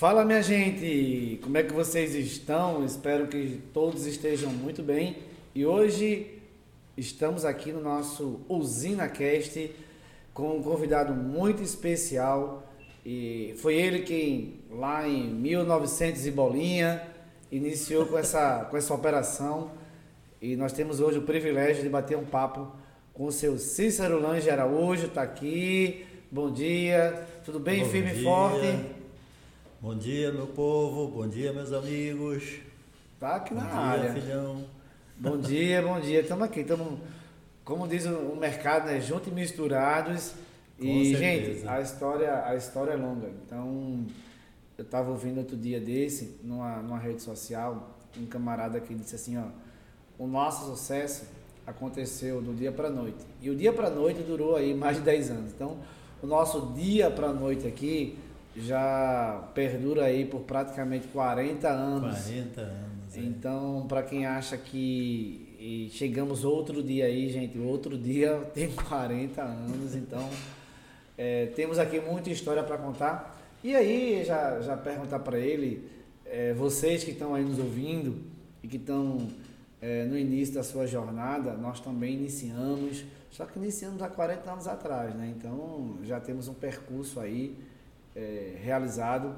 Fala minha gente, como é que vocês estão? Espero que todos estejam muito bem. E hoje estamos aqui no nosso Usina Cast com um convidado muito especial. E foi ele quem lá em 1900 e bolinha iniciou com essa, com essa operação. E nós temos hoje o privilégio de bater um papo com o seu Cícero Lange Araújo, está aqui. Bom dia, tudo bem, Bom firme e forte? Bom dia, meu povo. Bom dia, meus amigos. Tá aqui na Bom área. dia, filhão. Bom dia, bom dia. Estamos aqui, estamos, como diz o mercado, né? Juntos e misturados. Com e, certeza. gente, a história, a história é longa. Então, eu estava ouvindo outro dia desse, numa, numa rede social, um camarada que disse assim, ó, o nosso sucesso aconteceu do dia para noite. E o dia para noite durou aí mais de 10 anos. Então, o nosso dia para noite aqui já perdura aí por praticamente 40 anos. 40 anos. é. Então, para quem acha que chegamos outro dia aí, gente, outro dia tem 40 anos, então é, temos aqui muita história para contar. E aí, já, já perguntar para ele, é, vocês que estão aí nos ouvindo e que estão é, no início da sua jornada, nós também iniciamos, só que iniciamos há 40 anos atrás, né? Então já temos um percurso aí é, realizado.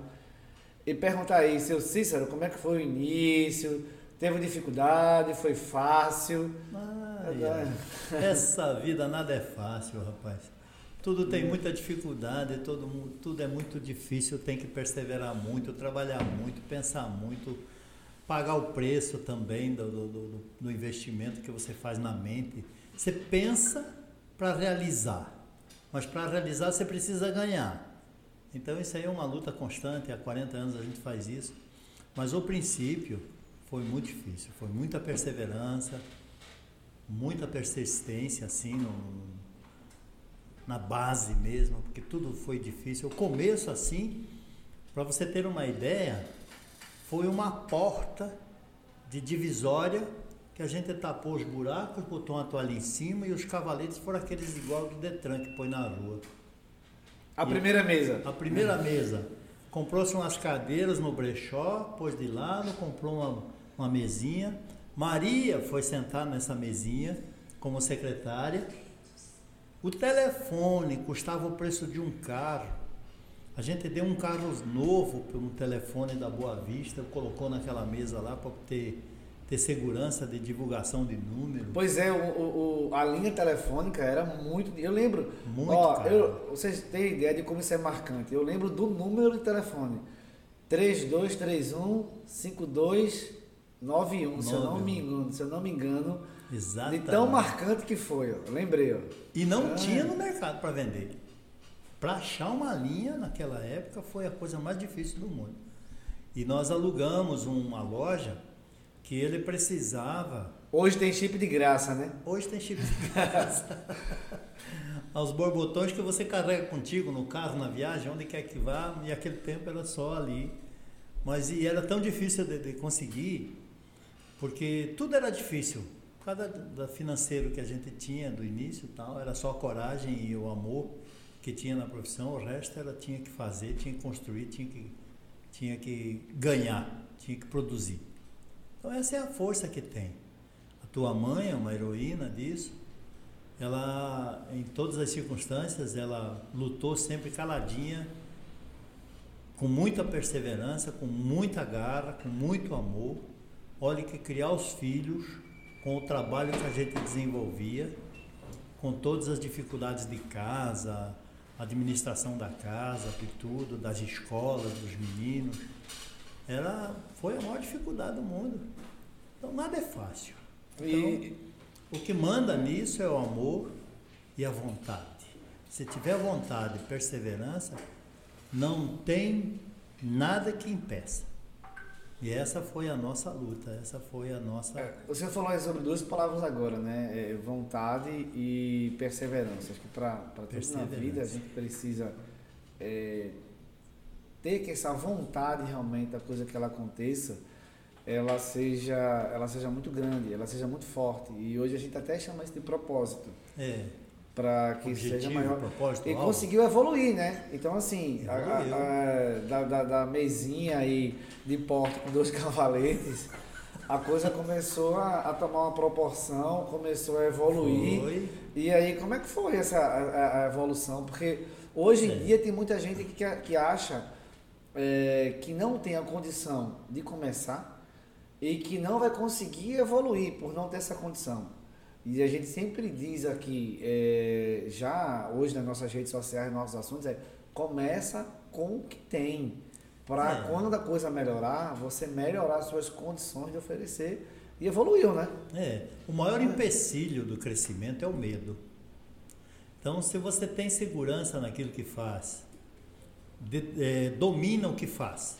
E perguntar aí, seu Cícero, como é que foi o início? Teve dificuldade? Foi fácil? Ai. Essa vida nada é fácil, rapaz. Tudo tem muita dificuldade, todo mundo, tudo é muito difícil, tem que perseverar muito, trabalhar muito, pensar muito, pagar o preço também do, do, do- do investimento que você faz na mente. Você pensa para realizar, mas para realizar você precisa ganhar. Então isso aí é uma luta constante, há 40 anos a gente faz isso. Mas o princípio foi muito difícil, foi muita perseverança, muita persistência assim no- na base mesmo, porque tudo foi difícil. O começo assim, para você ter uma ideia, foi uma porta de divisória que a gente tapou os buracos, botou uma toalha em cima e os cavaletes foram aqueles igual do Detran que põe na rua. A primeira mesa. A primeira mesa, comprou-se umas cadeiras no brechó, pôs de lado, comprou uma, uma mesinha. Maria foi sentar nessa mesinha como secretária. O telefone custava o preço de um carro. A gente deu um carro novo por um telefone da Boa Vista, colocou naquela mesa lá para ter, ter segurança de divulgação de número. Pois é, o, o- a linha telefônica era muito. Eu lembro. Muito ó, eu- vocês têm ideia de como isso é marcante. Eu lembro do número de telefone: 3231 5291. Se eu não me engano, se eu não me engano. De Exatamente. tão marcante que foi, ó. Lembrei, ó. E não Ah. tinha no mercado para vender. Para achar uma linha naquela época foi a coisa mais difícil do mundo. E nós alugamos uma loja que ele precisava. Hoje tem chip de graça, né? Hoje tem chip de casa. Aos borbotões que você carrega contigo no carro, na viagem, onde quer que vá, e aquele tempo era só ali. Mas e era tão difícil de, de conseguir, porque tudo era difícil. Por causa do financeiro que a gente tinha do início e tal, era só a coragem e o amor que tinha na profissão, o resto ela tinha que fazer, tinha que construir, tinha que, tinha que ganhar, tinha que produzir. Então essa é a força que tem. A tua mãe é uma heroína disso. Ela, em todas as circunstâncias, ela lutou sempre caladinha, com muita perseverança, com muita garra, com muito amor. Olha que criar os filhos, com o trabalho que a gente desenvolvia, com todas as dificuldades de casa, administração da casa, de tudo, das escolas, dos meninos, era, foi a maior dificuldade do mundo. Então nada é fácil. Então, E, o que manda nisso é o amor e a vontade. Se tiver vontade e perseverança, não tem nada que impeça. E essa foi a nossa luta, essa foi a nossa. é, você falou sobre duas palavras agora, né? É, vontade e perseverança. Acho que para tudo na vida a gente precisa é, ter que essa vontade realmente da coisa que ela aconteça, ela seja, ela seja muito grande, ela seja muito forte. E hoje a gente até chama isso de propósito. É, para que Objetivo, seja maior. propósito, e alvo. conseguiu evoluir, né? Então, assim, a- a- a- da, da, da mesinha aí de porta com dois cavaletes, a coisa começou a, tomar uma proporção, começou a evoluir. Foi. E aí, como é que foi essa a, evolução? Porque hoje em É. dia tem muita gente que, que acha é, que não tem a condição de começar e que não vai conseguir evoluir por não ter essa condição. E a gente sempre diz aqui, é, já hoje nas nossas redes sociais, nos nossos assuntos, é começa com o que tem. Para É. quando a coisa melhorar, você melhorar as suas condições de oferecer. E evoluiu, né? É, o maior empecilho do crescimento é o medo. Então, se você tem segurança naquilo que faz, de- é, domina o que faz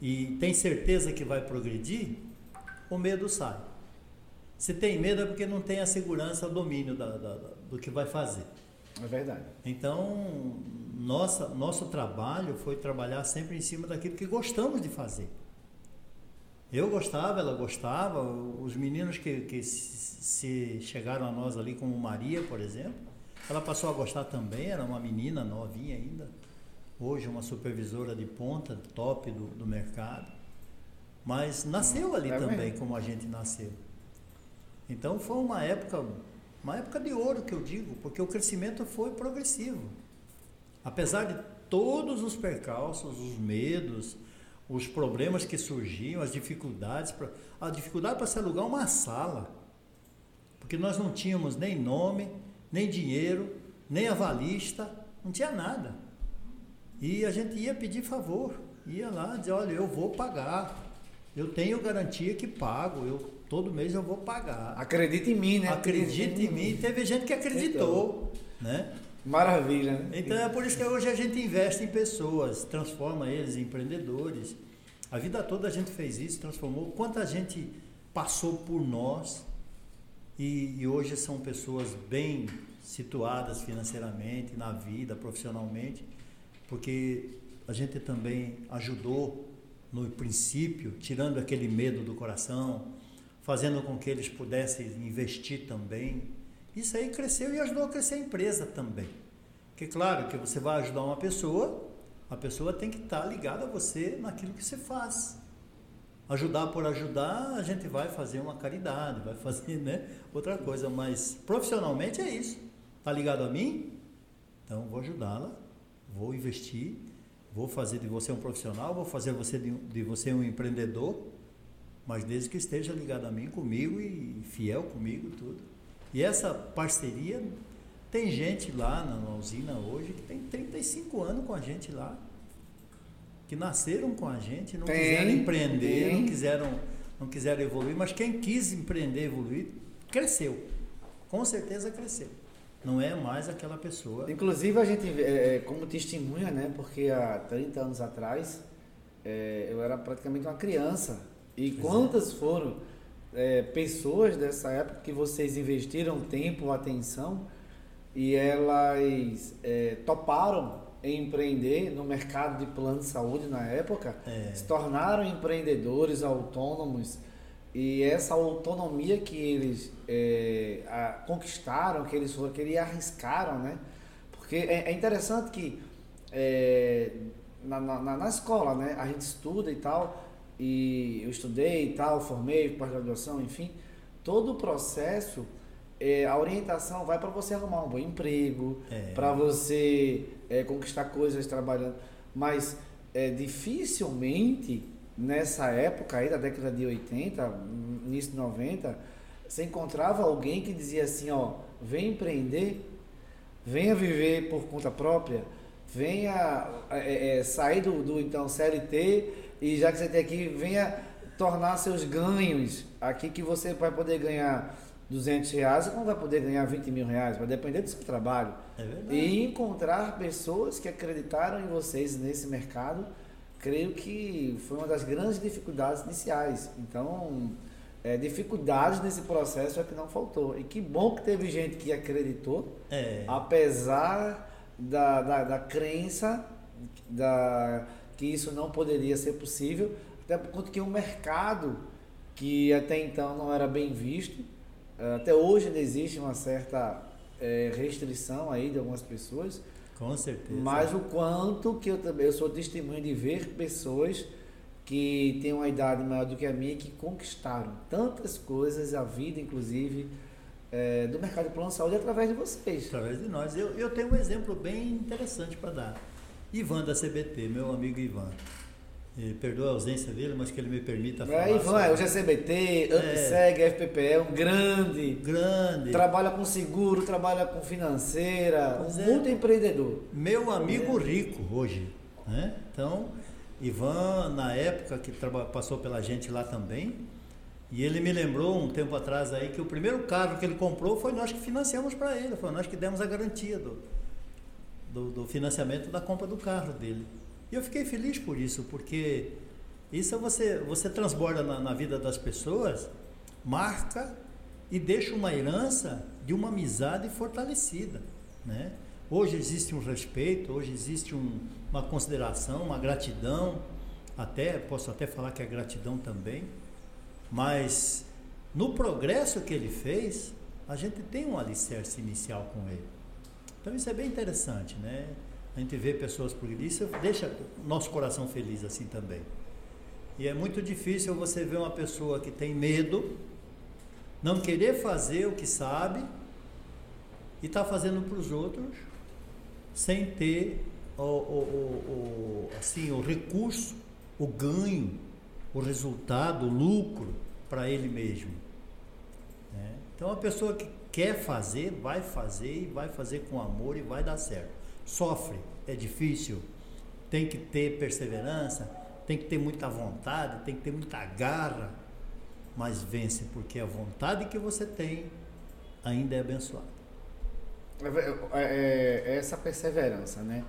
e tem certeza que vai progredir, o medo sai. Se tem medo é porque não tem a segurança, o domínio da- da- do que vai fazer. É verdade. Então, nossa, nosso trabalho foi trabalhar sempre em cima daquilo que gostamos de fazer. Eu gostava, ela gostava, os meninos que, que se se chegaram a nós ali, como Maria, por exemplo, ela passou a gostar também, era uma menina novinha ainda, hoje uma supervisora de ponta, top do, do mercado, mas nasceu ali É também, mesmo. como a gente nasceu. Então foi uma época, uma época de ouro que eu digo, porque o crescimento foi progressivo. Apesar de todos os percalços, os medos, os problemas que surgiam, as dificuldades, pra, a dificuldade para se alugar uma sala, porque nós não tínhamos nem nome, nem dinheiro, nem avalista, não tinha nada. E a gente ia pedir favor, ia lá dizer, olha, eu vou pagar, eu tenho garantia que pago, eu todo mês eu vou pagar. Acredita em mim, né? Acredita em mim, teve gente que acreditou, né? Maravilha, né? Então é por isso que hoje a gente investe em pessoas, transforma eles em empreendedores. A vida toda a gente fez isso, transformou. Quanta gente passou por nós e, e hoje são pessoas bem situadas financeiramente, na vida, profissionalmente, porque a gente também ajudou no princípio, tirando aquele medo do coração, fazendo com que eles pudessem investir também. Isso aí cresceu e ajudou a crescer a empresa também. Porque claro que você vai ajudar uma pessoa, a pessoa tem que estar ligada a você naquilo que você faz. Ajudar por ajudar, a gente vai fazer uma caridade, vai fazer né, outra coisa, mas profissionalmente é isso. Está ligado a mim? Então vou ajudá-la, vou investir, vou fazer de você um profissional, vou fazer você de, de você um empreendedor, mas desde que esteja ligado a mim, comigo e fiel comigo tudo. E essa parceria tem gente lá na, na usina hoje que tem 35 anos com a gente lá, que nasceram com a gente, não Tem, quiseram empreender, tem. não quiseram, não quiseram evoluir, mas quem quis empreender, evoluir, cresceu. Com certeza cresceu. Não é mais aquela pessoa. Inclusive a gente, é, como testemunha, né? Porque há 30 anos atrás é, eu era praticamente uma criança. E é. quantas foram é, pessoas dessa época que vocês investiram tempo, atenção e elas é, toparam em empreender no mercado de plano de saúde na época, É. se tornaram empreendedores autônomos e essa autonomia que eles é, a- conquistaram, que eles que eles arriscaram, né? Porque é, é interessante que é, na, na, na- escola, né? A gente estuda e tal, e eu estudei e tal, formei, pós-graduação, enfim, todo o processo, é, a orientação vai para você arrumar um bom emprego, É. para você é, conquistar coisas trabalhando, mas é, dificilmente nessa época aí da década de 80, início de 90, você encontrava alguém que dizia assim, ó, vem empreender, venha viver por conta própria, venha é, é, sair do, do então CLT e já que você tem aqui, venha tornar seus ganhos aqui que você vai poder ganhar 200 reais, você não vai poder ganhar 20 mil reais, vai depender do seu trabalho. É. E encontrar pessoas que acreditaram em vocês nesse mercado, creio que foi uma das grandes dificuldades iniciais. Então, é, dificuldades nesse processo é que não faltou. E que bom que teve gente que acreditou, É. apesar da, da, da crença da, que isso não poderia ser possível, até por conta que o mercado, que até então não era bem visto, eh, até hoje ainda existe uma certa é, restrição aí de algumas pessoas. Com certeza. Mas o quanto que eu também eu sou testemunho de ver pessoas que têm uma idade maior do que a minha que conquistaram tantas coisas, a vida inclusive, é, do mercado de plano de saúde através de vocês. Através de nós. Eu, eu tenho um exemplo bem interessante para dar. Ivan da CBT, meu amigo Ivan. E perdoa a ausência dele, mas que ele me permita falar. É, Ivan, é o GCBT, UpSeg, é, FPPE, um grande. Grande. Trabalha com seguro, trabalha com financeira, pois é. muito empreendedor. Meu amigo é. rico hoje. Né? Então, Ivan, na época que passou pela gente lá também, e ele me lembrou um tempo atrás aí que o primeiro carro que ele comprou foi nós que financiamos para ele, foi nós que demos a garantia do, do, do, financiamento da compra do carro dele. E eu fiquei feliz por isso, porque isso você, você transborda na, na vida das pessoas, marca e deixa uma herança de uma amizade fortalecida. Né? Hoje existe um respeito, hoje existe um, uma consideração, uma gratidão, até posso até falar que é gratidão também mas no progresso que ele fez, a gente tem um alicerce inicial com ele. Então isso é bem interessante, né? A gente vê pessoas progredir, deixa nosso coração feliz assim também. E é muito difícil você ver uma pessoa que tem medo, não querer fazer o que sabe e está fazendo para os outros sem ter o, o, o, assim, o recurso, o ganho o resultado, o lucro para ele mesmo. Né? Então a pessoa que quer fazer, vai fazer e vai fazer com amor e vai dar certo. Sofre, é difícil, tem que ter perseverança, tem que ter muita vontade, tem que ter muita garra, mas vence, porque a vontade que você tem ainda é abençoada. É, é, é essa perseverança, né?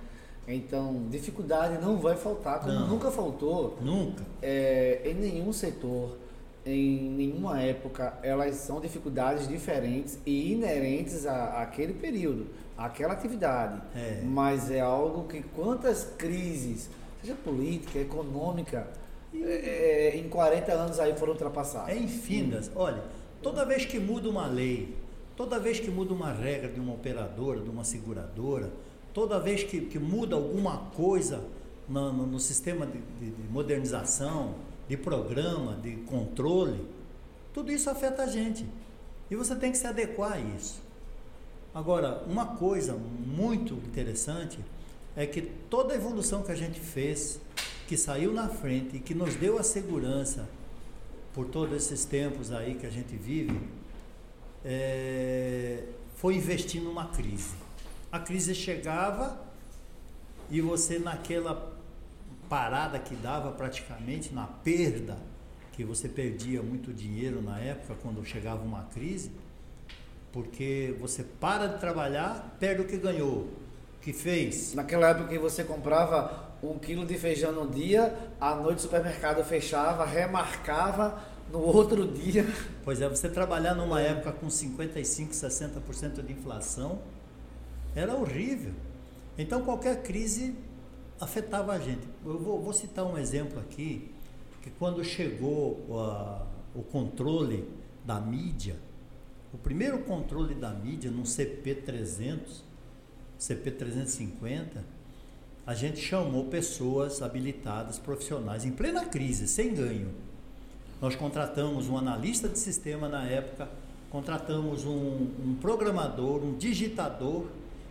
Então, dificuldade não vai faltar, como não, nunca faltou. Nunca. É, em nenhum setor, em nenhuma época, elas são dificuldades diferentes e inerentes à, àquele período, àquela atividade. É. Mas é algo que quantas crises, seja política, econômica, é, é em 40 anos aí foram ultrapassadas. É infindas. Olha, toda vez que muda uma lei, toda vez que muda uma regra de uma operadora, de uma seguradora, toda vez que, que muda alguma coisa no, no, no sistema de, de, de, modernização, de programa, de controle, tudo isso afeta a gente. E você tem que se adequar a isso. Agora, uma coisa muito interessante é que toda a evolução que a gente fez, que saiu na frente e que nos deu a segurança por todos esses tempos aí que a gente vive, é, foi investir numa crise. A crise chegava e você naquela parada que dava praticamente na perda, que você perdia muito dinheiro na época quando chegava uma crise, porque você para de trabalhar, perde o que ganhou, o que fez. Naquela época que você comprava um quilo de feijão no dia, à noite o supermercado fechava, remarcava no outro dia. Pois é, você trabalhar numa época com 55, 60% de inflação, era horrível. Então qualquer crise afetava a gente. Eu vou, vou citar um exemplo aqui, que quando chegou a, o controle da mídia, o primeiro controle da mídia no CP300, CP350, a gente chamou pessoas habilitadas, profissionais, em plena crise, sem ganho. Nós contratamos um analista de sistema na época, contratamos um, um programador, um digitador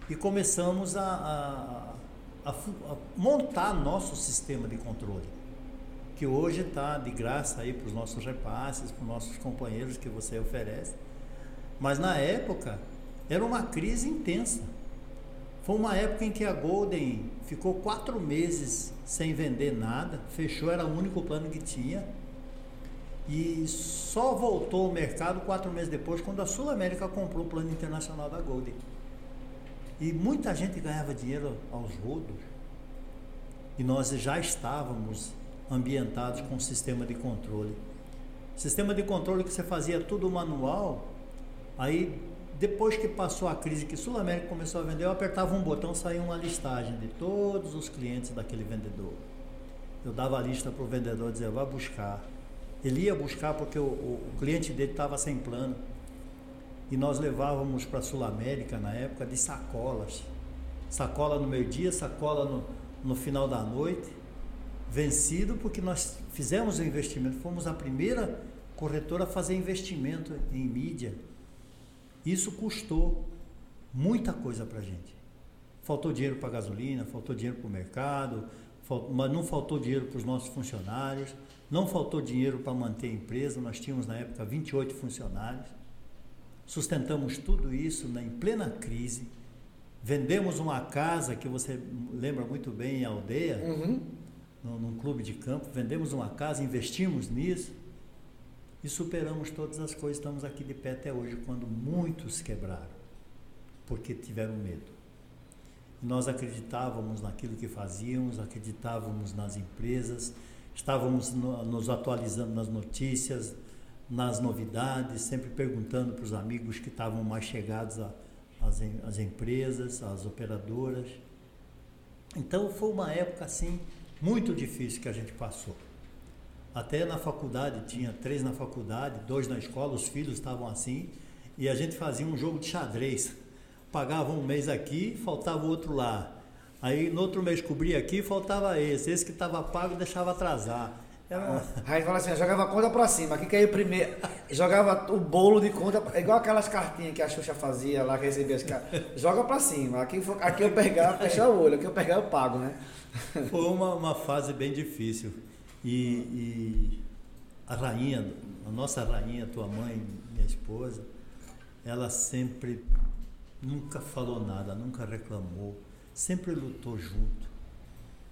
e começamos a, a, a, a montar nosso sistema de controle, que hoje está de graça aí para os nossos repasses, para os nossos companheiros que você oferece. Mas na época era uma crise intensa. Foi uma época em que a Golden ficou quatro meses sem vender nada, fechou, era o único plano que tinha. E só voltou ao mercado quatro meses depois, quando a Sul América comprou o plano internacional da Golden. E muita gente ganhava dinheiro aos rodos. E nós já estávamos ambientados com um sistema de controle. Sistema de controle que você fazia tudo manual. Aí, depois que passou a crise que Sul América começou a vender, eu apertava um botão, saía uma listagem de todos os clientes daquele vendedor. Eu dava a lista para o vendedor dizer, vá buscar. Ele ia buscar porque o, o, o cliente dele estava sem plano. e nós levávamos para Sul América na época de sacolas. Sacola no meio-dia, sacola no, no final da noite. Vencido porque nós fizemos o investimento, fomos a primeira corretora a fazer investimento em mídia. Isso custou muita coisa para a gente. Faltou dinheiro para gasolina, faltou dinheiro para o mercado, mas não faltou dinheiro para os nossos funcionários, não faltou dinheiro para manter a empresa. Nós tínhamos na época 28 funcionários. Sustentamos tudo isso em plena crise. Vendemos uma casa que você lembra muito bem em aldeia, uhum. num clube de campo. Vendemos uma casa, investimos nisso e superamos todas as coisas. Estamos aqui de pé até hoje, quando muitos quebraram, porque tiveram medo. Nós acreditávamos naquilo que fazíamos, acreditávamos nas empresas, estávamos no, nos atualizando nas notícias, nas novidades, sempre perguntando para os amigos que estavam mais chegados às empresas, às operadoras. Então foi uma época assim muito difícil que a gente passou. Até na faculdade, tinha três na faculdade, dois na escola, os filhos estavam assim, e a gente fazia um jogo de xadrez pagava um mês aqui, faltava o outro lá. Aí no outro mês cobria aqui, faltava esse. Esse que estava pago deixava atrasar. Era... Aí fala assim, jogava a conta pra cima, aqui caiu primeiro. Jogava o bolo de conta, igual aquelas cartinhas que a Xuxa fazia lá, que recebia as caras. Joga pra cima. Aqui, aqui eu pegava, fechar o olho, aqui eu pegava, eu pago, né? Foi uma, uma fase bem difícil. E, e a rainha, a nossa rainha, tua mãe, minha esposa, ela sempre nunca falou nada, nunca reclamou, sempre lutou junto.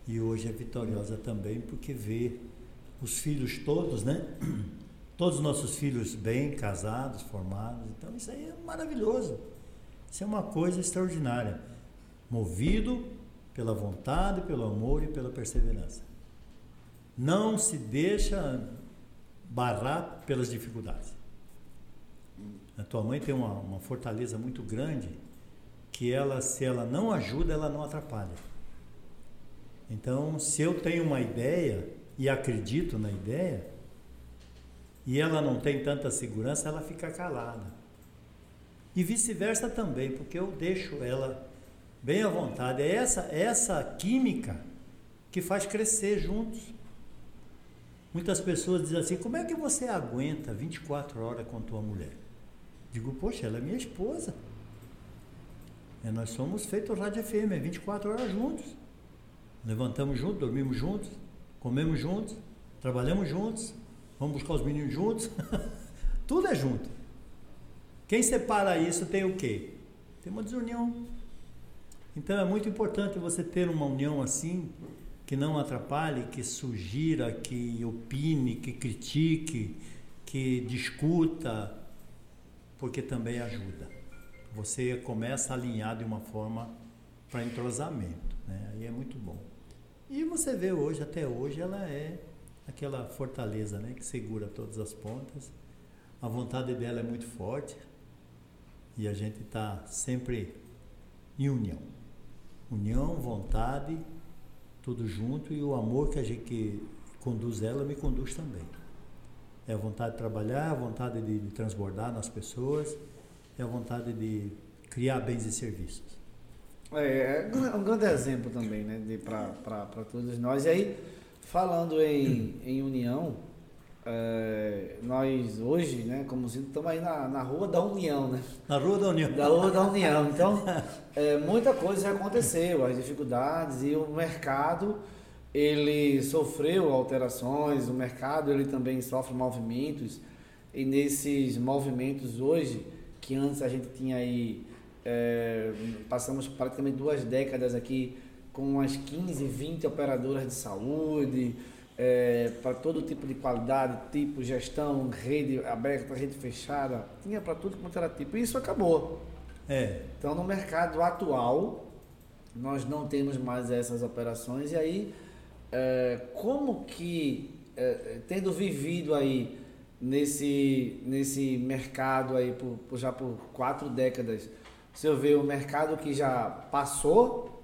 E hoje é vitoriosa também porque vê os filhos todos, né? Todos os nossos filhos bem casados, formados. Então isso aí é maravilhoso. Isso é uma coisa extraordinária. Movido pela vontade, pelo amor e pela perseverança. Não se deixa barrar pelas dificuldades. A tua mãe tem uma, uma fortaleza muito grande que ela, se ela não ajuda, ela não atrapalha. Então, se eu tenho uma ideia e acredito na ideia, e ela não tem tanta segurança, ela fica calada. E vice-versa também, porque eu deixo ela bem à vontade. É essa, essa química que faz crescer juntos. Muitas pessoas dizem assim: como é que você aguenta 24 horas com tua mulher? Digo, poxa, ela é minha esposa. É, nós somos feitos rádio FM, é 24 horas juntos. Levantamos juntos, dormimos juntos, comemos juntos, trabalhamos juntos, vamos buscar os meninos juntos. Tudo é junto. Quem separa isso tem o quê? Tem uma desunião. Então é muito importante você ter uma união assim, que não atrapalhe, que sugira, que opine, que critique, que discuta, porque também ajuda. Você começa a alinhar de uma forma para entrosamento, né? Aí é muito bom. E você vê hoje, até hoje, ela é aquela fortaleza, né? Que segura todas as pontas. A vontade dela é muito forte e a gente está sempre em união. União, vontade, tudo junto e o amor que a gente que conduz ela me conduz também. É a vontade de trabalhar, a vontade de, de transbordar nas pessoas, é a vontade de criar bens e serviços. É, é um grande exemplo também, né, para todos nós. E aí, falando em, em união, é, nós hoje, né, como estamos aí na, na Rua da União, né? Na Rua da União. Da Rua da União. Então, é, muita coisa aconteceu, as dificuldades e o mercado ele sofreu alterações, o mercado ele também sofre movimentos e nesses movimentos hoje, que antes a gente tinha aí, é, passamos praticamente duas décadas aqui com umas 15, 20 operadoras de saúde, é, para todo tipo de qualidade, tipo, gestão, rede aberta, rede fechada, tinha para tudo quanto era tipo. E isso acabou. É. Então, no mercado atual, nós não temos mais essas operações e aí é, como que, é, tendo vivido aí nesse, nesse mercado aí por, por, já por quatro décadas, se eu ver o mercado que já passou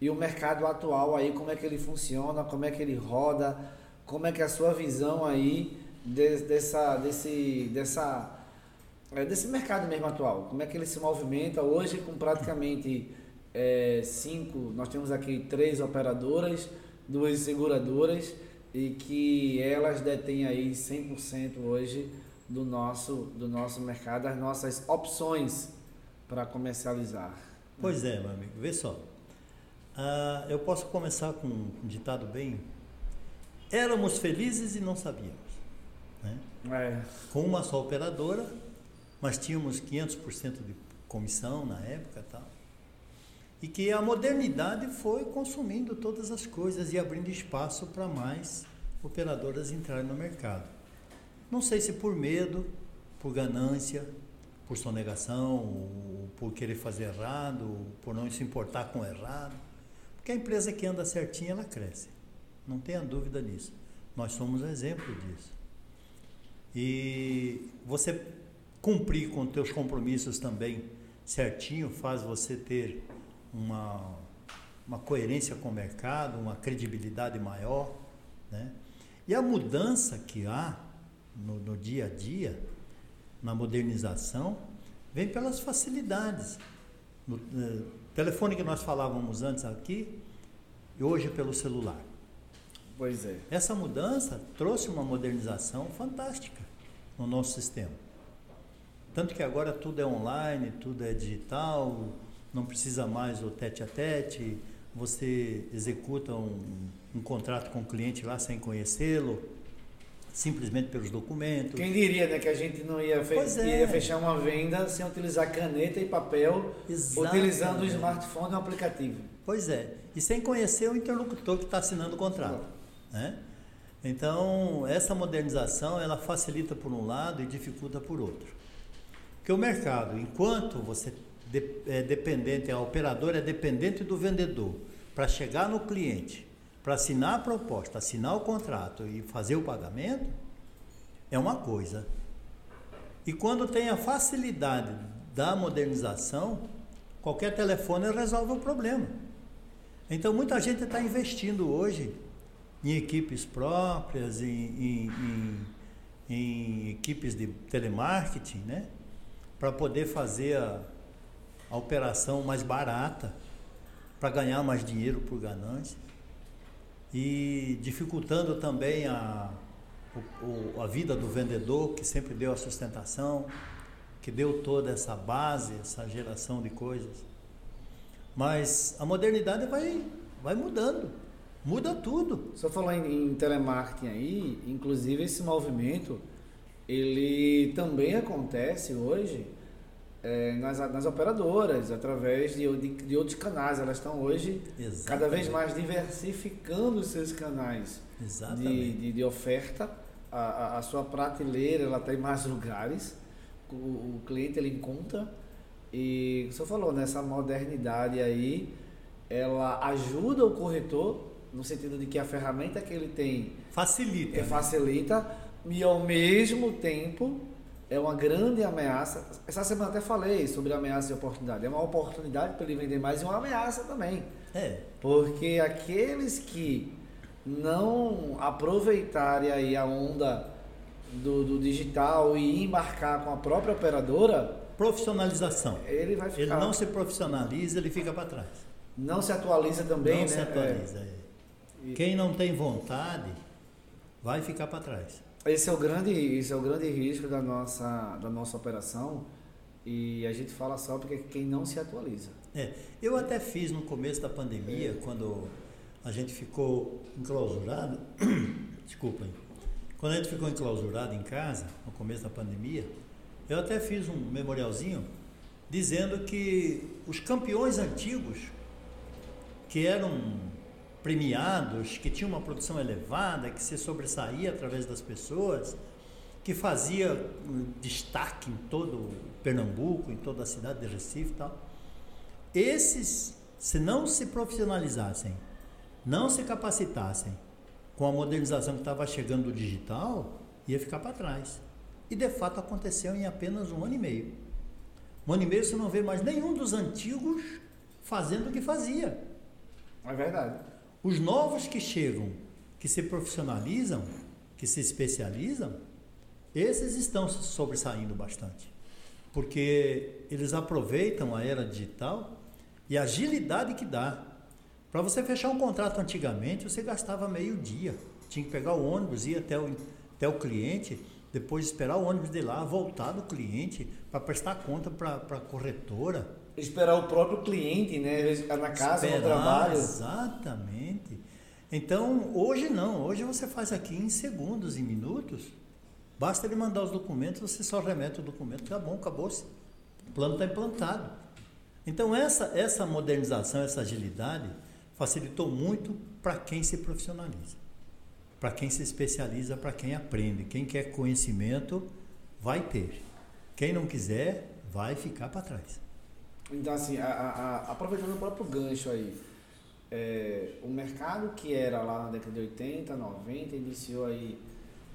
e o mercado atual aí, como é que ele funciona, como é que ele roda, como é que é a sua visão aí de, dessa, desse, dessa é, desse mercado mesmo atual. Como é que ele se movimenta hoje com praticamente é, cinco, nós temos aqui três operadoras, duas seguradoras e que elas detêm aí 100% hoje do nosso, do nosso mercado, as nossas opções para comercializar. Pois é, meu amigo, vê só. Ah, eu posso começar com um ditado bem. Éramos felizes e não sabíamos. Né? É. Com uma só operadora, mas tínhamos 500% de comissão na época tal. E que a modernidade foi consumindo todas as coisas e abrindo espaço para mais operadoras entrarem no mercado. Não sei se por medo, por ganância, por sonegação, por querer fazer errado, por não se importar com o errado. Porque a empresa que anda certinha, ela cresce. Não tenha dúvida nisso. Nós somos exemplo disso. E você cumprir com teus compromissos também certinho faz você ter uma, uma coerência com o mercado, uma credibilidade maior. Né? E a mudança que há no, no dia a dia, na modernização, vem pelas facilidades. No uh, telefone que nós falávamos antes aqui, e hoje pelo celular. Pois é. Essa mudança trouxe uma modernização fantástica no nosso sistema. Tanto que agora tudo é online, tudo é digital, não precisa mais o tete a tete, você executa um, um contrato com o cliente lá sem conhecê-lo, simplesmente pelos documentos. Quem diria né, que a gente não ia, fe é. ia fechar uma venda sem utilizar caneta e papel, Exatamente. utilizando o smartphone e o aplicativo. Pois é, e sem conhecer o interlocutor que está assinando o contrato. Né? Então, essa modernização ela facilita por um lado e dificulta por outro. Porque o mercado, enquanto você é dependente, a operadora é dependente do vendedor para chegar no cliente, para assinar a proposta, assinar o contrato e fazer o pagamento, é uma coisa. E quando tem a facilidade da modernização, qualquer telefone resolve o problema. Então muita gente está investindo hoje em equipes próprias, em, em, em, em equipes de telemarketing, né? para poder fazer a, a operação mais barata, para ganhar mais dinheiro por ganância, e dificultando também a, o, a vida do vendedor, que sempre deu a sustentação, que deu toda essa base, essa geração de coisas. Mas a modernidade vai, vai mudando, muda tudo. Você falou em, em telemarketing aí, inclusive esse movimento ele também acontece hoje é, nas, nas operadoras, através de, de, de, outros canais. Elas estão hoje Exatamente. cada vez mais diversificando os seus canais de, de, de, oferta. A, a, a, sua prateleira ela está em mais lugares. O, o cliente ele encontra. E você falou, nessa modernidade aí, ela ajuda o corretor no sentido de que a ferramenta que ele tem facilita, é, facilita e ao mesmo tempo é uma grande ameaça. Essa semana até falei sobre ameaça e oportunidade. É uma oportunidade para ele vender mais e uma ameaça também. É. Porque aqueles que não aproveitarem aí a onda do, do digital e embarcar com a própria operadora. Profissionalização. Ele vai ficar. Ele não se profissionaliza, ele fica para trás. Não se atualiza também, não né? se atualiza. É. Quem não tem vontade vai ficar para trás. Esse é o grande, esse é o grande risco da nossa, da nossa operação e a gente fala só porque quem não se atualiza. É, eu até fiz no começo da pandemia, é. quando a gente ficou enclausurado, desculpem, quando a gente ficou enclausurado em casa, no começo da pandemia, eu até fiz um memorialzinho dizendo que os campeões antigos, que eram premiados, que tinha uma produção elevada, que se sobressaía através das pessoas, que fazia destaque em todo Pernambuco, em toda a cidade de Recife e tal. Esses, se não se profissionalizassem, não se capacitassem com a modernização que estava chegando do digital, ia ficar para trás. E de fato aconteceu em apenas um ano e meio. Um ano e meio você não vê mais nenhum dos antigos fazendo o que fazia. É verdade. Os novos que chegam, que se profissionalizam, que se especializam, esses estão sobressaindo bastante. porque eles aproveitam a era digital e a agilidade que dá. Para você fechar um contrato antigamente, você gastava meio dia. Tinha que pegar o ônibus, ir até o, até o cliente, depois esperar o ônibus de lá, voltar do cliente para prestar conta para a corretora. Esperar o próprio cliente, né? Na casa, Esperar, no trabalho. Exatamente. Então, hoje não. Hoje você faz aqui em segundos, em minutos. Basta ele mandar os documentos, você só remete o documento, tá bom, acabou-se. O plano está implantado. Então, essa, essa modernização, essa agilidade, facilitou muito para quem se profissionaliza, para quem se especializa, para quem aprende. Quem quer conhecimento, vai ter. Quem não quiser, vai ficar para trás. Então, assim, a, a, aproveitando o próprio gancho aí, é, o mercado que era lá na década de 80, 90, iniciou aí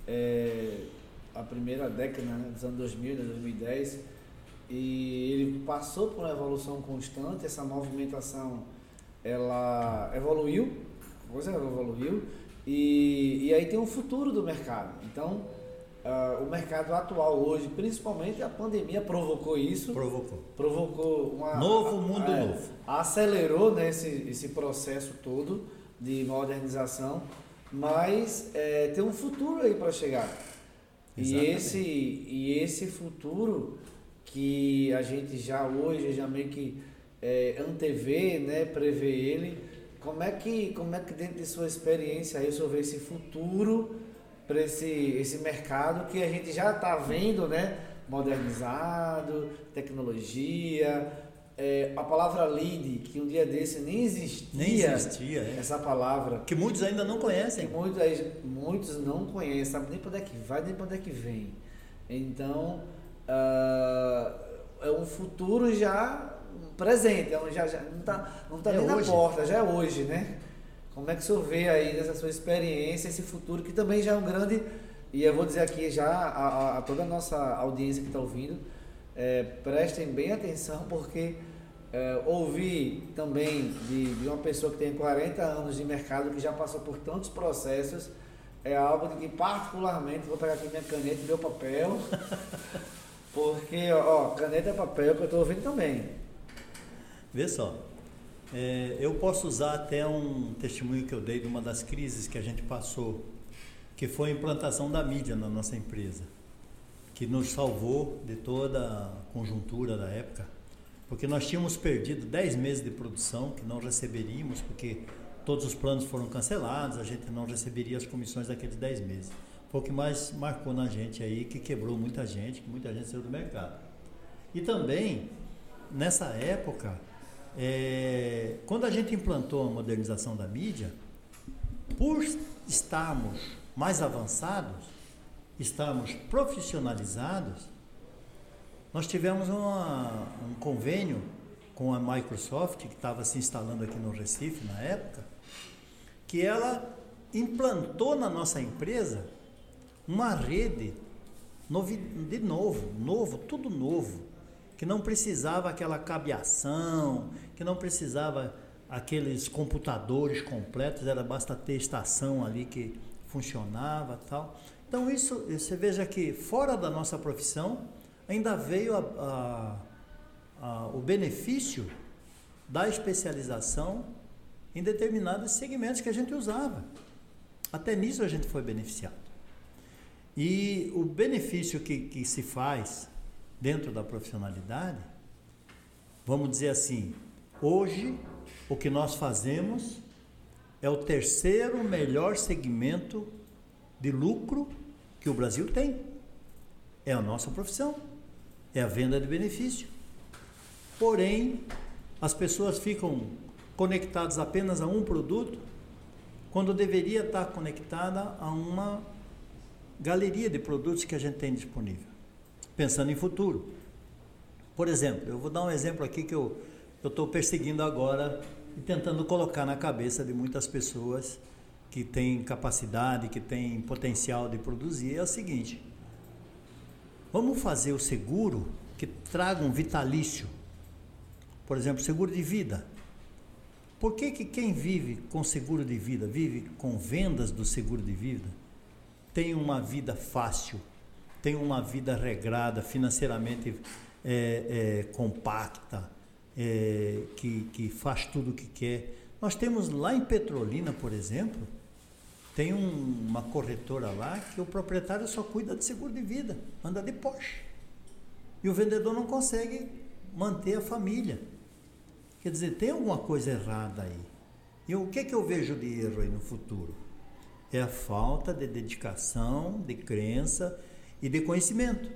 é, a primeira década, né, dos anos 2000, 2010, e ele passou por uma evolução constante, essa movimentação ela evoluiu, coisa evoluiu, e, e aí tem um futuro do mercado. Então, uh, o mercado atual hoje, principalmente a pandemia provocou isso. Provocou. Provocou uma. Novo mundo é, novo. Acelerou né, esse, esse processo todo de modernização, mas é, tem um futuro aí para chegar. E esse, e esse futuro que a gente já hoje já meio que é, antevê, né, prevê ele, como é que como é que dentro de sua experiência aí o senhor vê esse futuro para esse, esse mercado que a gente já está vendo, né, modernizado, tecnologia, é, a palavra lead, que um dia desse nem existia, nem existia é. essa palavra. Que muitos ainda não conhecem. Que muitos, muitos não conhecem, sabem nem para onde é que vai, nem para onde é que vem. Então, uh, é um futuro já presente, é já, já não está não tá é nem hoje. na porta, já é hoje, né? Como é que o senhor vê aí nessa sua experiência, esse futuro que também já é um grande, e eu vou dizer aqui já a, a, a toda a nossa audiência que está ouvindo, é, prestem bem atenção porque é, ouvi também de, de, uma pessoa que tem 40 anos de mercado que já passou por tantos processos é algo de que particularmente vou pegar aqui minha caneta e meu papel porque ó caneta e papel que eu estou ouvindo também. Vê só é, eu posso usar até um testemunho que eu dei de uma das crises que a gente passou que foi a implantação da mídia na nossa empresa que nos salvou de toda a conjuntura da época, porque nós tínhamos perdido 10 meses de produção que não receberíamos, porque todos os planos foram cancelados, a gente não receberia as comissões daqueles 10 meses. Foi o que mais marcou na gente aí, que quebrou muita gente, que muita gente saiu do mercado. E também, nessa época, é, quando a gente implantou a modernização da mídia, por estarmos mais avançados, estarmos profissionalizados, nós tivemos uma, um convênio com a Microsoft, que estava se instalando aqui no Recife na época, que ela implantou na nossa empresa uma rede de novo, novo, tudo novo, que não precisava aquela cabeação, que não precisava aqueles computadores completos, era basta ter estação ali que funcionava tal. Então, isso, você veja que fora da nossa profissão, ainda veio a, a, a, o benefício da especialização em determinados segmentos que a gente usava. Até nisso a gente foi beneficiado. E o benefício que, que se faz dentro da profissionalidade, vamos dizer assim, hoje o que nós fazemos é o terceiro melhor segmento de lucro que o Brasil tem. É a nossa profissão, é a venda de benefício. Porém, as pessoas ficam conectadas apenas a um produto, quando deveria estar conectada a uma galeria de produtos que a gente tem disponível, pensando em futuro. Por exemplo, eu vou dar um exemplo aqui que eu estou perseguindo agora e tentando colocar na cabeça de muitas pessoas que tem capacidade, que tem potencial de produzir, é o seguinte: vamos fazer o seguro que traga um vitalício. Por exemplo, seguro de vida. Por que, que quem vive com seguro de vida, vive com vendas do seguro de vida, tem uma vida fácil, tem uma vida regrada, financeiramente é, é, compacta, é, que, que faz tudo o que quer. Nós temos lá em Petrolina, por exemplo, tem um, uma corretora lá que o proprietário só cuida de seguro de vida, anda de Porsche. E o vendedor não consegue manter a família. Quer dizer, tem alguma coisa errada aí. E o que, é que eu vejo de erro aí no futuro? É a falta de dedicação, de crença e de conhecimento.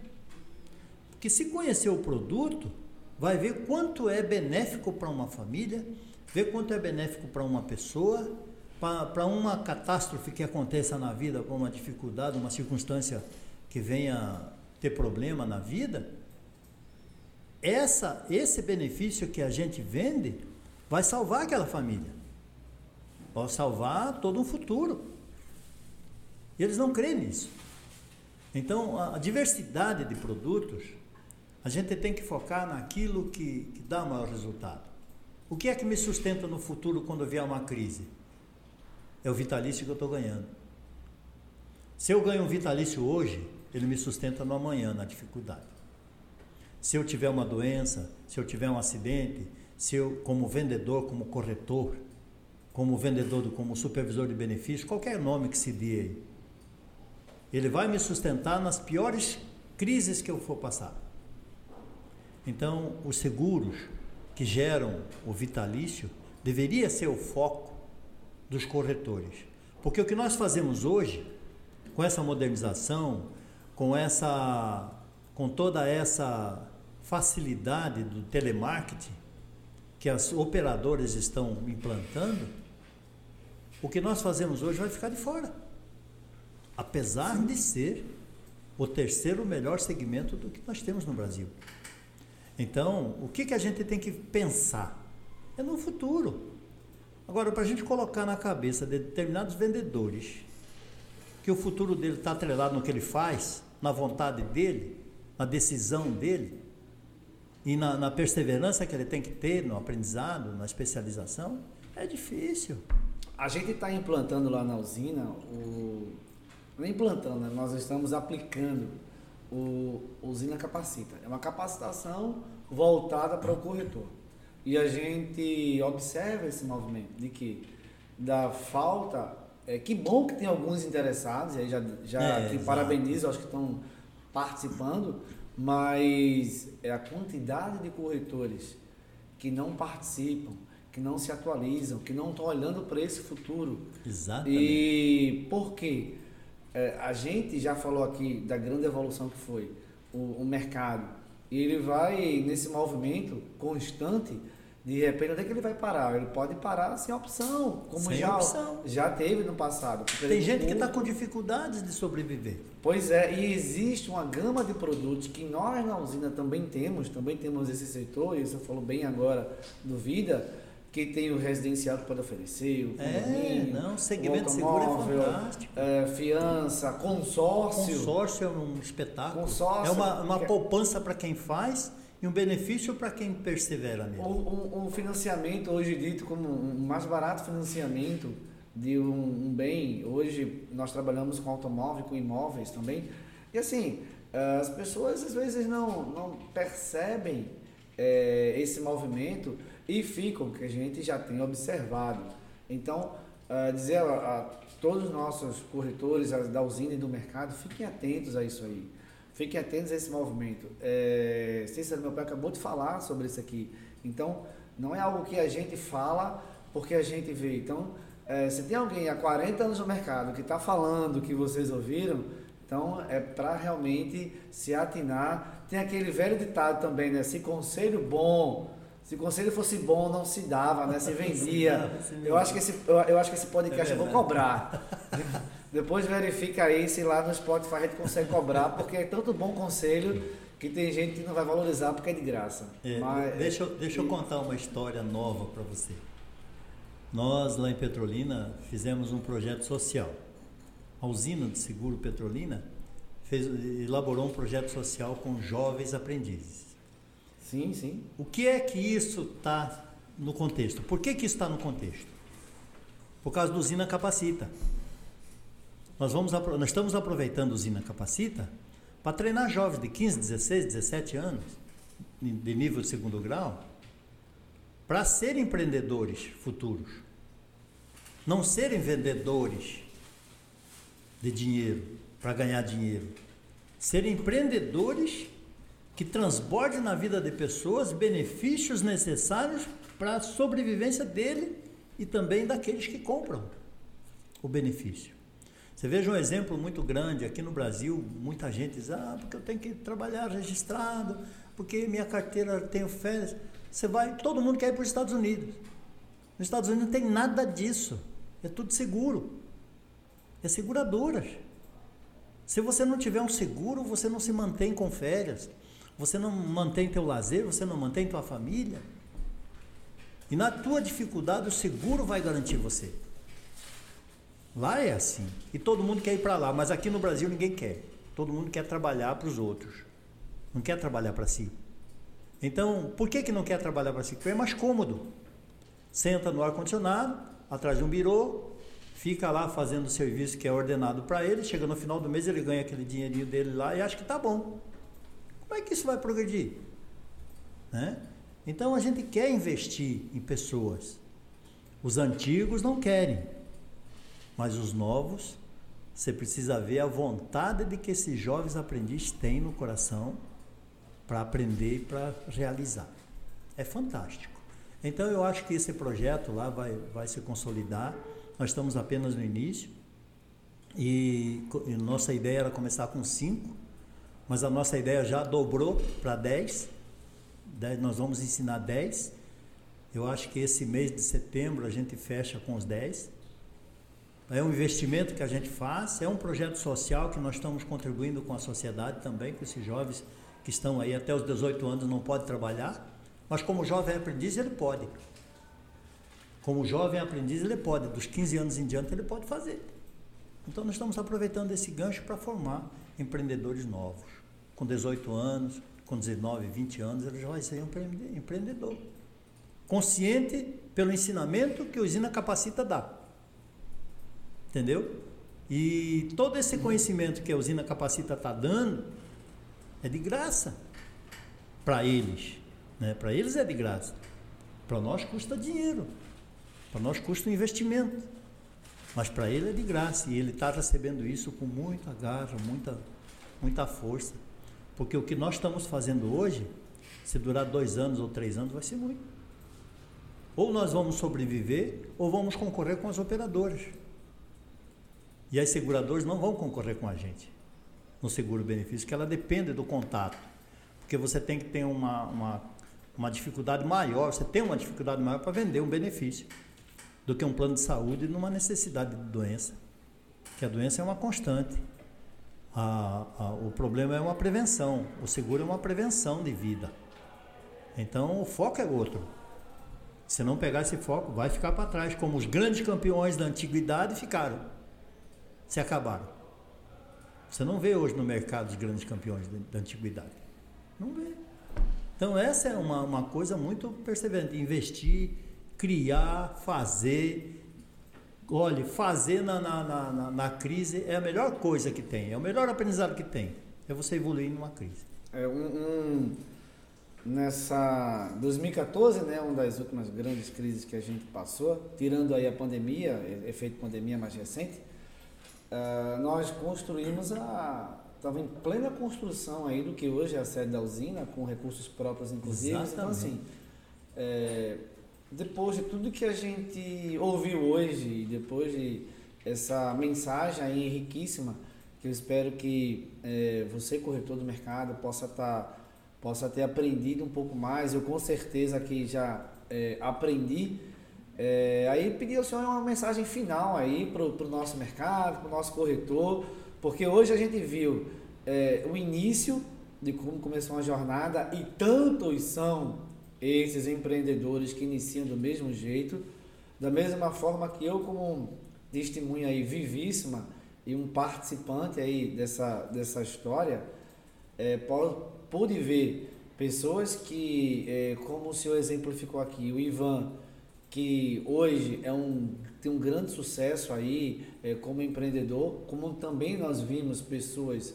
Porque se conhecer o produto, vai ver quanto é benéfico para uma família, ver quanto é benéfico para uma pessoa, para uma catástrofe que aconteça na vida, para uma dificuldade, uma circunstância que venha ter problema na vida, essa, esse benefício que a gente vende vai salvar aquela família. Vai salvar todo um futuro. E eles não creem nisso. Então, a, diversidade de produtos, a gente tem que focar naquilo que, que dá maior resultado. O que é que me sustenta no futuro quando vier uma crise? É o vitalício que eu estou ganhando. Se eu ganho um vitalício hoje, ele me sustenta no amanhã, na dificuldade. Se eu tiver uma doença, se eu tiver um acidente, se eu, como vendedor, como corretor, como vendedor, como supervisor de benefícios, qualquer nome que se dê aí, ele vai me sustentar nas piores crises que eu for passar. Então, os seguros que geram o vitalício deveria ser o foco dos corretores. Porque o que nós fazemos hoje, com essa modernização, com essa com toda essa facilidade do telemarketing que as operadoras estão implantando, o que nós fazemos hoje vai ficar de fora apesar de ser o terceiro melhor segmento do que nós temos no Brasil. Então, o que, que a gente tem que pensar? É no futuro. Agora, para a gente colocar na cabeça de determinados vendedores que o futuro dele está atrelado no que ele faz, na vontade dele, na decisão dele e na, na perseverança que ele tem que ter no aprendizado, na especialização, é difícil. A gente está implantando lá na usina o nem plantando, né? nós estamos aplicando o Usina Capacita. É uma capacitação voltada para o corretor. E a gente observa esse movimento de que da falta, é, que bom que tem alguns interessados, e aí já, já é, parabenizo aos que estão participando, mas é a quantidade de corretores que não participam, que não se atualizam, que não estão olhando para esse futuro. Exatamente. E por quê? É, a gente já falou aqui da grande evolução que foi o, o, mercado. E ele vai nesse movimento constante, de repente, onde é que ele vai parar? Ele pode parar sem opção, como sem já, opção. já teve no passado. Tem gente que está com dificuldades de sobreviver. Pois é, e existe uma gama de produtos que nós na usina também temos, também temos esse setor, e você falou bem agora do Vida, que tem o residencial que pode oferecer, o é, não, segmento seguro é fantástico. É, fiança, consórcio. Consórcio é um espetáculo. Consórcio, é uma, uma poupança para quem faz e um benefício para quem persevera. Um, um, financiamento, hoje dito como um mais barato financiamento de um, um, bem, hoje nós trabalhamos com automóvel, com imóveis também, e assim, as pessoas às vezes não, não percebem é, esse movimento e ficam, que a gente já tem observado. Então, uh, dizer a, a, todos os nossos corretores da usina e do mercado, fiquem atentos a isso aí. Fiquem atentos a esse movimento. É, Cícero, meu pai acabou de falar sobre isso aqui. Então, não é algo que a gente fala porque a gente vê. Então, é, se tem alguém há 40 anos no mercado que está falando que vocês ouviram, então é para realmente se atinar. Tem aquele velho ditado também, né? Se conselho bom se o conselho fosse bom, não se dava, né? Se vendia. eu, acho que esse, eu, acho que esse podcast é eu vou cobrar. Depois verifica aí se lá no Spotify a gente consegue cobrar, porque é tanto bom conselho que tem gente que não vai valorizar porque é de graça. É, Mas, deixa, deixa eu contar uma história nova para você. Nós, lá em Petrolina, fizemos um projeto social. A usina de seguro Petrolina fez, elaborou um projeto social com jovens aprendizes. Sim, sim. O que é que isso está no contexto? Por que, que isso está no contexto? Por causa do Usina Capacita. Nós, vamos, nós estamos aproveitando o Usina Capacita para treinar jovens de 15, 16, 17 anos de nível de segundo grau para serem empreendedores futuros. Não serem vendedores de dinheiro para ganhar dinheiro. Serem empreendedores que transbordem na vida de pessoas benefícios necessários para a sobrevivência dele e também daqueles que compram o benefício. Você veja um exemplo muito grande aqui no Brasil, muita gente diz, ah, porque eu tenho que trabalhar registrado, porque minha carteira tem férias. Você vai, todo mundo quer ir para os Estados Unidos. Nos Estados Unidos não tem nada disso. É tudo seguro. É seguradoras. Se você não tiver um seguro, você não se mantém com férias. Você não mantém teu lazer, você não mantém tua família. E na tua dificuldade, o seguro vai garantir você. Lá é assim. E todo mundo quer ir para lá, mas aqui no Brasil ninguém quer. Todo mundo quer trabalhar para os outros. Não quer trabalhar para si. Então, por que, que não quer trabalhar para si? Porque é mais cômodo. Senta no ar-condicionado, atrás de um birô, fica lá fazendo o serviço que é ordenado para ele, chega no final do mês ele ganha aquele dinheirinho dele lá e acha que tá bom. Como é que isso vai progredir? Né? Então a gente quer investir em pessoas. Os antigos não querem, mas os novos, você precisa ver a vontade de que esses jovens aprendizes têm no coração para aprender e para realizar. É fantástico. Então eu acho que esse projeto lá vai, vai se consolidar. Nós estamos apenas no início e, e nossa ideia era começar com cinco, mas a nossa ideia já dobrou para dez. dez. Nós vamos ensinar dez. Eu acho que esse mês de setembro a gente fecha com os dez. É um investimento que a gente faz, é um projeto social que nós estamos contribuindo com a sociedade também, com esses jovens que estão aí até os 18 anos não pode trabalhar, mas como jovem aprendiz ele pode. Como jovem aprendiz ele pode, dos 15 anos em diante ele pode fazer. Então nós estamos aproveitando esse gancho para formar empreendedores novos. Com 18 anos, com 19, 20 anos, ele já vai ser um empreendedor. Consciente pelo ensinamento que a usina capacita dá. Entendeu? E todo esse conhecimento que a usina capacita está dando, é de graça para eles. Né? Para eles é de graça. Para nós custa dinheiro. Para nós custa um investimento. Mas para ele é de graça. E ele está recebendo isso com muita garra, muita, muita força. Porque o que nós estamos fazendo hoje, se durar dois anos ou três anos, vai ser muito. Ou nós vamos sobreviver, ou vamos concorrer com as operadoras. E as seguradoras não vão concorrer com a gente no seguro-benefício, que ela depende do contato. Porque você tem que ter uma, uma, uma dificuldade maior, você tem uma dificuldade maior para vender um benefício do que um plano de saúde numa necessidade de doença. Que a doença é uma constante. A, a, o problema é uma prevenção. O seguro é uma prevenção de vida. Então o foco é outro. Se não pegar esse foco, vai ficar para trás, como os grandes campeões da antiguidade ficaram. Se acabaram. Você não vê hoje no mercado os grandes campeões da antiguidade. Não vê. Então essa é uma, uma coisa muito perseverante. Investir, criar, fazer. Olhe, fazer na, na, na, na, crise é a melhor coisa que tem, é o melhor aprendizado que tem. É você evoluir numa crise. É um, um nessa 2014, né, uma das últimas grandes crises que a gente passou, tirando aí a pandemia, efeito pandemia mais recente, uh, nós construímos a. Estava em plena construção aí do que hoje é a sede da usina, com recursos próprios, inclusive. Exatamente. Então, assim, é, depois de tudo que a gente ouviu hoje, depois de essa mensagem riquíssima, que eu espero que é, você, corretor do mercado, possa. Tá, possa ter aprendido um pouco mais. Eu com certeza que já é, aprendi é, aí pedir ao senhor uma mensagem final aí para o nosso mercado, para o nosso corretor, porque hoje a gente viu é, o início de como começou uma jornada e tantos são esses empreendedores que iniciam do mesmo jeito, da mesma forma que eu como testemunha aí vivíssima e um participante aí dessa, dessa história, é, pude ver pessoas que, é, como o senhor exemplificou aqui, o Ivan, que hoje é um, tem um grande sucesso aí é, como empreendedor, como também nós vimos pessoas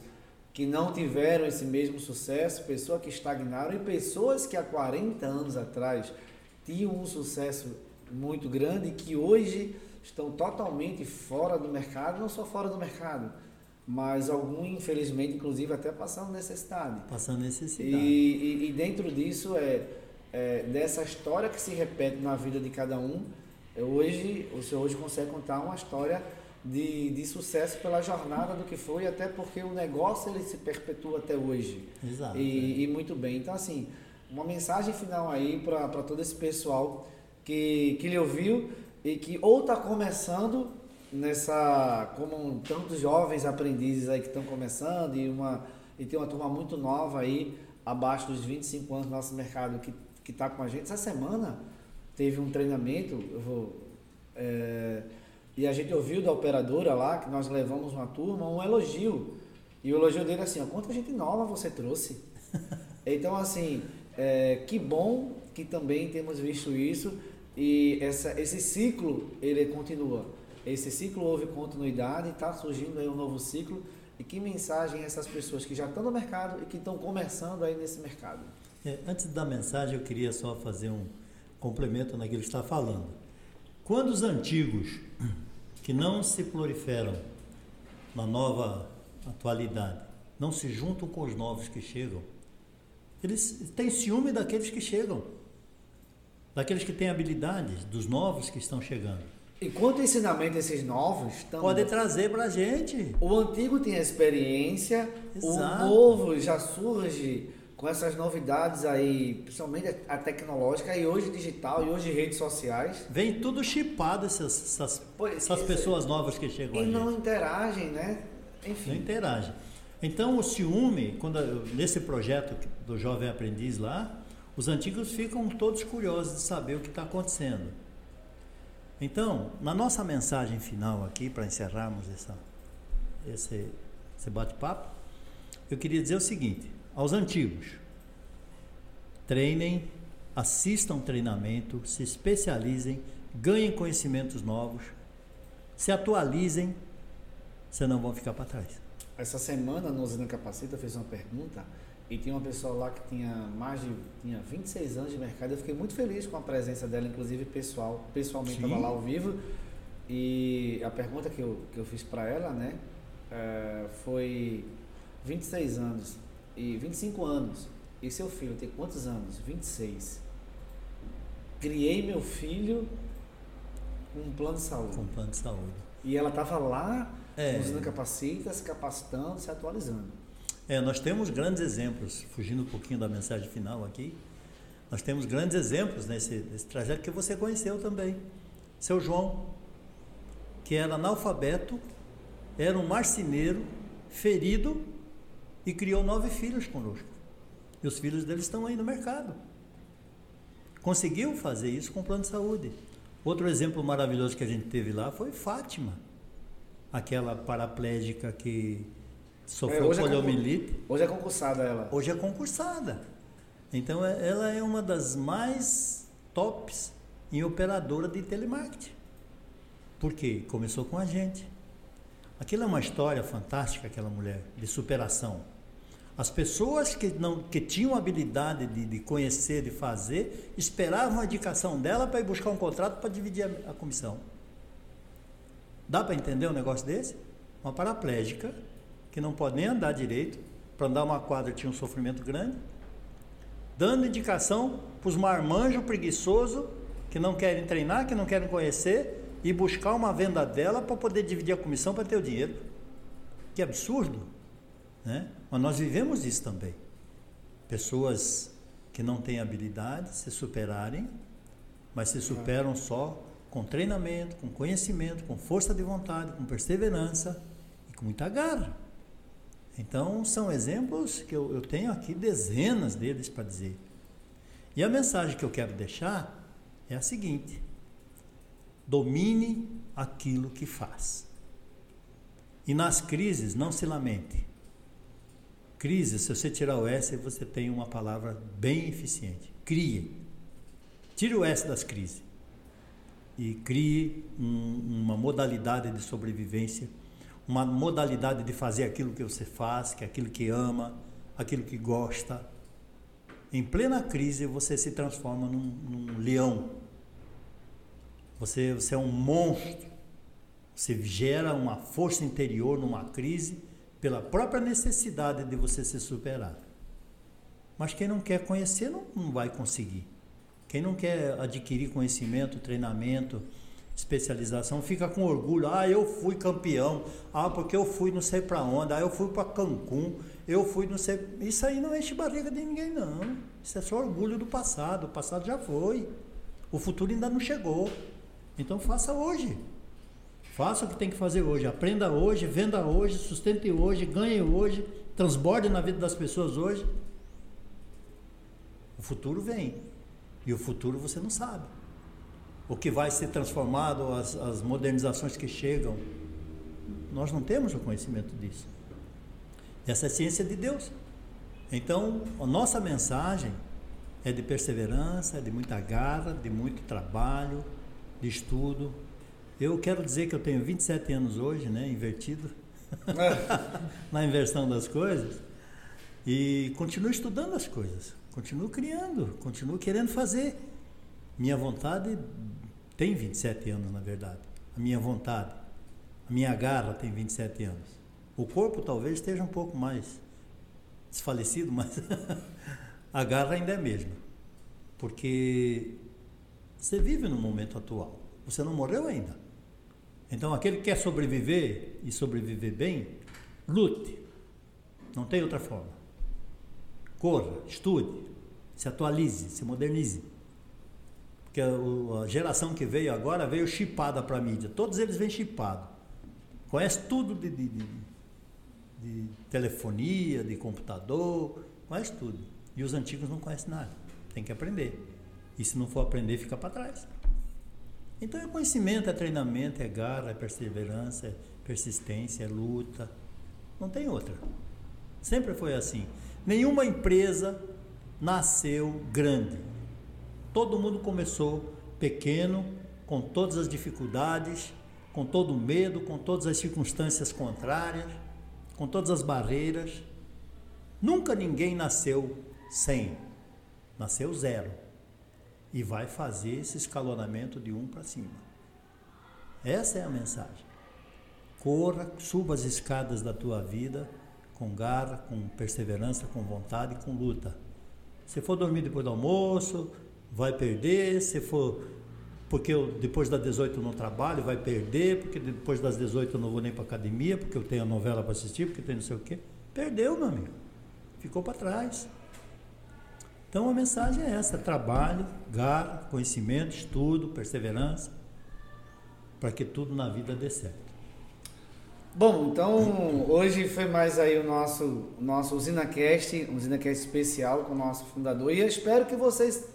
que não tiveram esse mesmo sucesso, pessoas que estagnaram e pessoas que há 40 anos atrás tinham um sucesso muito grande e que hoje estão totalmente fora do mercado, não só fora do mercado, mas algum, infelizmente, inclusive até passando necessidade. Passando necessidade. E, e, e dentro disso, é, é, dessa história que se repete na vida de cada um, hoje, o senhor hoje consegue contar uma história de, de sucesso pela jornada do que foi, até porque o negócio ele se perpetua até hoje. Exato. E, é. e muito bem. Então, assim, uma mensagem final aí para todo esse pessoal que, que lhe ouviu e que ou está começando nessa, como tantos jovens aprendizes aí que estão começando e, uma, e tem uma turma muito nova aí, abaixo dos 25 anos no nosso mercado que está com a gente. Essa semana teve um treinamento, eu vou... É, e a gente ouviu da operadora lá, que nós levamos uma turma, um elogio. E o elogio dele é assim, ó, quanta gente nova você trouxe. então, assim, é, que bom que também temos visto isso e essa, esse ciclo, ele continua. Esse ciclo houve continuidade, está surgindo aí um novo ciclo. E que mensagem essas pessoas que já estão no mercado e que estão começando aí nesse mercado? É, antes da mensagem, eu queria só fazer um complemento naquilo que está falando. Quando os antigos que não se proliferam na nova atualidade, não se juntam com os novos que chegam, eles têm ciúme daqueles que chegam, daqueles que têm habilidades, dos novos que estão chegando. E quanto ensinamento esses novos também. Pode trazer para a gente. O antigo tem experiência, Exato. o novo já surge com essas novidades aí, principalmente a tecnológica, e hoje digital, e hoje redes sociais. Vem tudo chipado essas, essas, pois, essas pessoas novas que chegam E não interagem, né? Enfim. Não interagem. Então o ciúme, quando nesse projeto do jovem aprendiz lá, os antigos ficam todos curiosos de saber o que está acontecendo. Então, na nossa mensagem final aqui, para encerrarmos essa, esse, esse bate-papo, eu queria dizer o seguinte: aos antigos. Treinem, assistam treinamento, se especializem, ganhem conhecimentos novos, se atualizem, senão vão ficar para trás. Essa semana, no Usina Capacita, fez uma pergunta e tinha uma pessoa lá que tinha mais de tinha 26 anos de mercado. Eu fiquei muito feliz com a presença dela, inclusive pessoal, pessoalmente estava lá ao vivo. E a pergunta que eu, que eu fiz para ela, né, é, foi 26 anos e 25 anos. E seu filho tem quantos anos? 26. Criei meu filho com um plano de saúde. Com um plano de saúde. E ela estava lá, é. usando capacita, se capacitando, se atualizando. É, nós temos grandes exemplos, fugindo um pouquinho da mensagem final aqui, nós temos grandes exemplos nesse, nesse trajeto que você conheceu também. Seu João, que era analfabeto, era um marceneiro, ferido, e criou nove filhos conosco. E os filhos dele estão aí no mercado. Conseguiu fazer isso com plano de saúde. Outro exemplo maravilhoso que a gente teve lá foi Fátima, aquela paraplégica que sofreu é, poliomielite. É hoje é concursada ela. Hoje é concursada. Então é, ela é uma das mais tops em operadora de telemarketing. Por quê? Começou com a gente. Aquilo é uma história fantástica, aquela mulher, de superação. As pessoas que, não, que tinham habilidade de, de conhecer, de fazer, esperavam a indicação dela para ir buscar um contrato para dividir a, a comissão. Dá para entender um negócio desse? Uma paraplégica que não pode nem andar direito, para andar uma quadra tinha um sofrimento grande, dando indicação para os marmanjos preguiçosos que não querem treinar, que não querem conhecer e buscar uma venda dela para poder dividir a comissão para ter o dinheiro. Que absurdo! Né? Mas nós vivemos isso também. Pessoas que não têm habilidade se superarem, mas se superam só com treinamento, com conhecimento, com força de vontade, com perseverança e com muita garra. Então, são exemplos que eu, eu tenho aqui dezenas deles para dizer. E a mensagem que eu quero deixar é a seguinte: domine aquilo que faz. E nas crises, não se lamente. Crise, se você tirar o S, você tem uma palavra bem eficiente. Crie. Tire o S das crises. E crie um, uma modalidade de sobrevivência uma modalidade de fazer aquilo que você faz, que é aquilo que ama, aquilo que gosta. Em plena crise, você se transforma num, num leão. Você, você é um monstro. Você gera uma força interior numa crise pela própria necessidade de você se superar. Mas quem não quer conhecer não, não vai conseguir. Quem não quer adquirir conhecimento, treinamento, especialização, fica com orgulho. Ah, eu fui campeão. Ah, porque eu fui não sei para onde. Ah, eu fui para Cancún. Eu fui não sei. Isso aí não enche barriga de ninguém, não. Isso é só orgulho do passado. O passado já foi. O futuro ainda não chegou. Então faça hoje. Faça o que tem que fazer hoje. Aprenda hoje, venda hoje, sustente hoje, ganhe hoje, transborde na vida das pessoas hoje. O futuro vem. E o futuro você não sabe o que vai ser transformado, as, as modernizações que chegam. Nós não temos o conhecimento disso. Essa é a ciência de Deus. Então, a nossa mensagem é de perseverança, de muita garra, de muito trabalho, de estudo. Eu quero dizer que eu tenho 27 anos hoje, né, invertido, na inversão das coisas, e continuo estudando as coisas, continuo criando, continuo querendo fazer. Minha vontade tem 27 anos, na verdade. A minha vontade, a minha garra tem 27 anos. O corpo talvez esteja um pouco mais desfalecido, mas a garra ainda é a mesma. Porque você vive no momento atual. Você não morreu ainda. Então, aquele que quer sobreviver e sobreviver bem, lute. Não tem outra forma. Corra, estude, se atualize, se modernize que a, geração que veio agora veio chipada para a mídia. Todos eles vêm chipados. Conhece tudo de, de, de, de, telefonia, de computador, conhece tudo. E os antigos não conhecem nada. Tem que aprender. E se não for aprender, fica para trás. Então é conhecimento, é treinamento, é garra, é perseverança, é persistência, é luta. Não tem outra. Sempre foi assim. Nenhuma empresa nasceu grande Todo mundo começou pequeno, com todas as dificuldades, com todo o medo, com todas as circunstâncias contrárias, com todas as barreiras. Nunca ninguém nasceu 100, nasceu zero. E vai fazer esse escalonamento de um para cima. Essa é a mensagem. Corra, suba as escadas da tua vida com garra, com perseverança, com vontade, com luta. Se for dormir depois do almoço, vai perder, se for porque eu, depois das 18 eu não trabalho, vai perder, porque depois das 18 eu não vou nem para academia, porque eu tenho a novela para assistir, porque tem não sei o quê. Perdeu, meu amigo. Ficou para trás. Então a mensagem é essa: trabalho, garra, conhecimento, estudo, perseverança, para que tudo na vida dê certo. Bom, então hoje foi mais aí o nosso, nosso UsinaCast, UsinaCast especial com o nosso fundador. E eu espero que vocês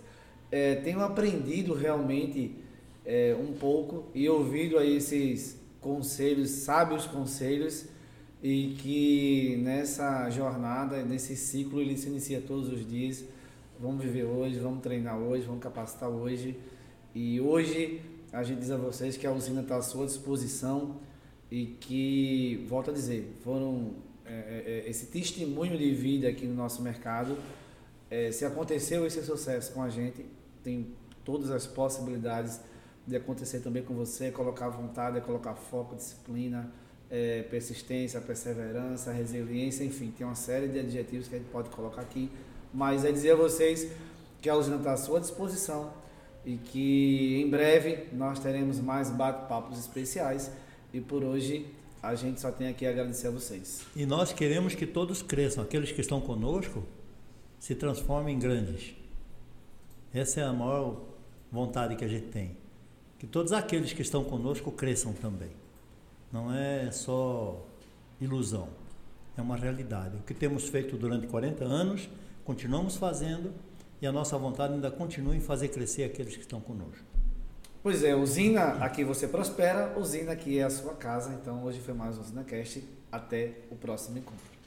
é, tenho aprendido realmente é, um pouco e ouvido aí esses conselhos, sábios conselhos, e que nessa jornada, nesse ciclo, ele se inicia todos os dias. Vamos viver hoje, vamos treinar hoje, vamos capacitar hoje. E hoje a gente diz a vocês que a usina está à sua disposição e que, volto a dizer, foram é, é, é esse testemunho de vida aqui no nosso mercado. É, se aconteceu esse sucesso com a gente, tem todas as possibilidades de acontecer também com você, é colocar vontade, é colocar foco, disciplina, persistência, perseverança, resiliência, enfim, tem uma série de adjetivos que a gente pode colocar aqui, mas é dizer a vocês que a usina está à sua disposição e que em breve nós teremos mais bate-papos especiais e por hoje a gente só tem aqui a agradecer a vocês. E nós queremos que todos cresçam, aqueles que estão conosco se transformem em grandes. Essa é a maior vontade que a gente tem. Que todos aqueles que estão conosco cresçam também. Não é só ilusão, é uma realidade. O que temos feito durante 40 anos, continuamos fazendo e a nossa vontade ainda continua em fazer crescer aqueles que estão conosco. Pois é, usina aqui você prospera, usina aqui é a sua casa. Então hoje foi mais um UsinaCast. Até o próximo encontro.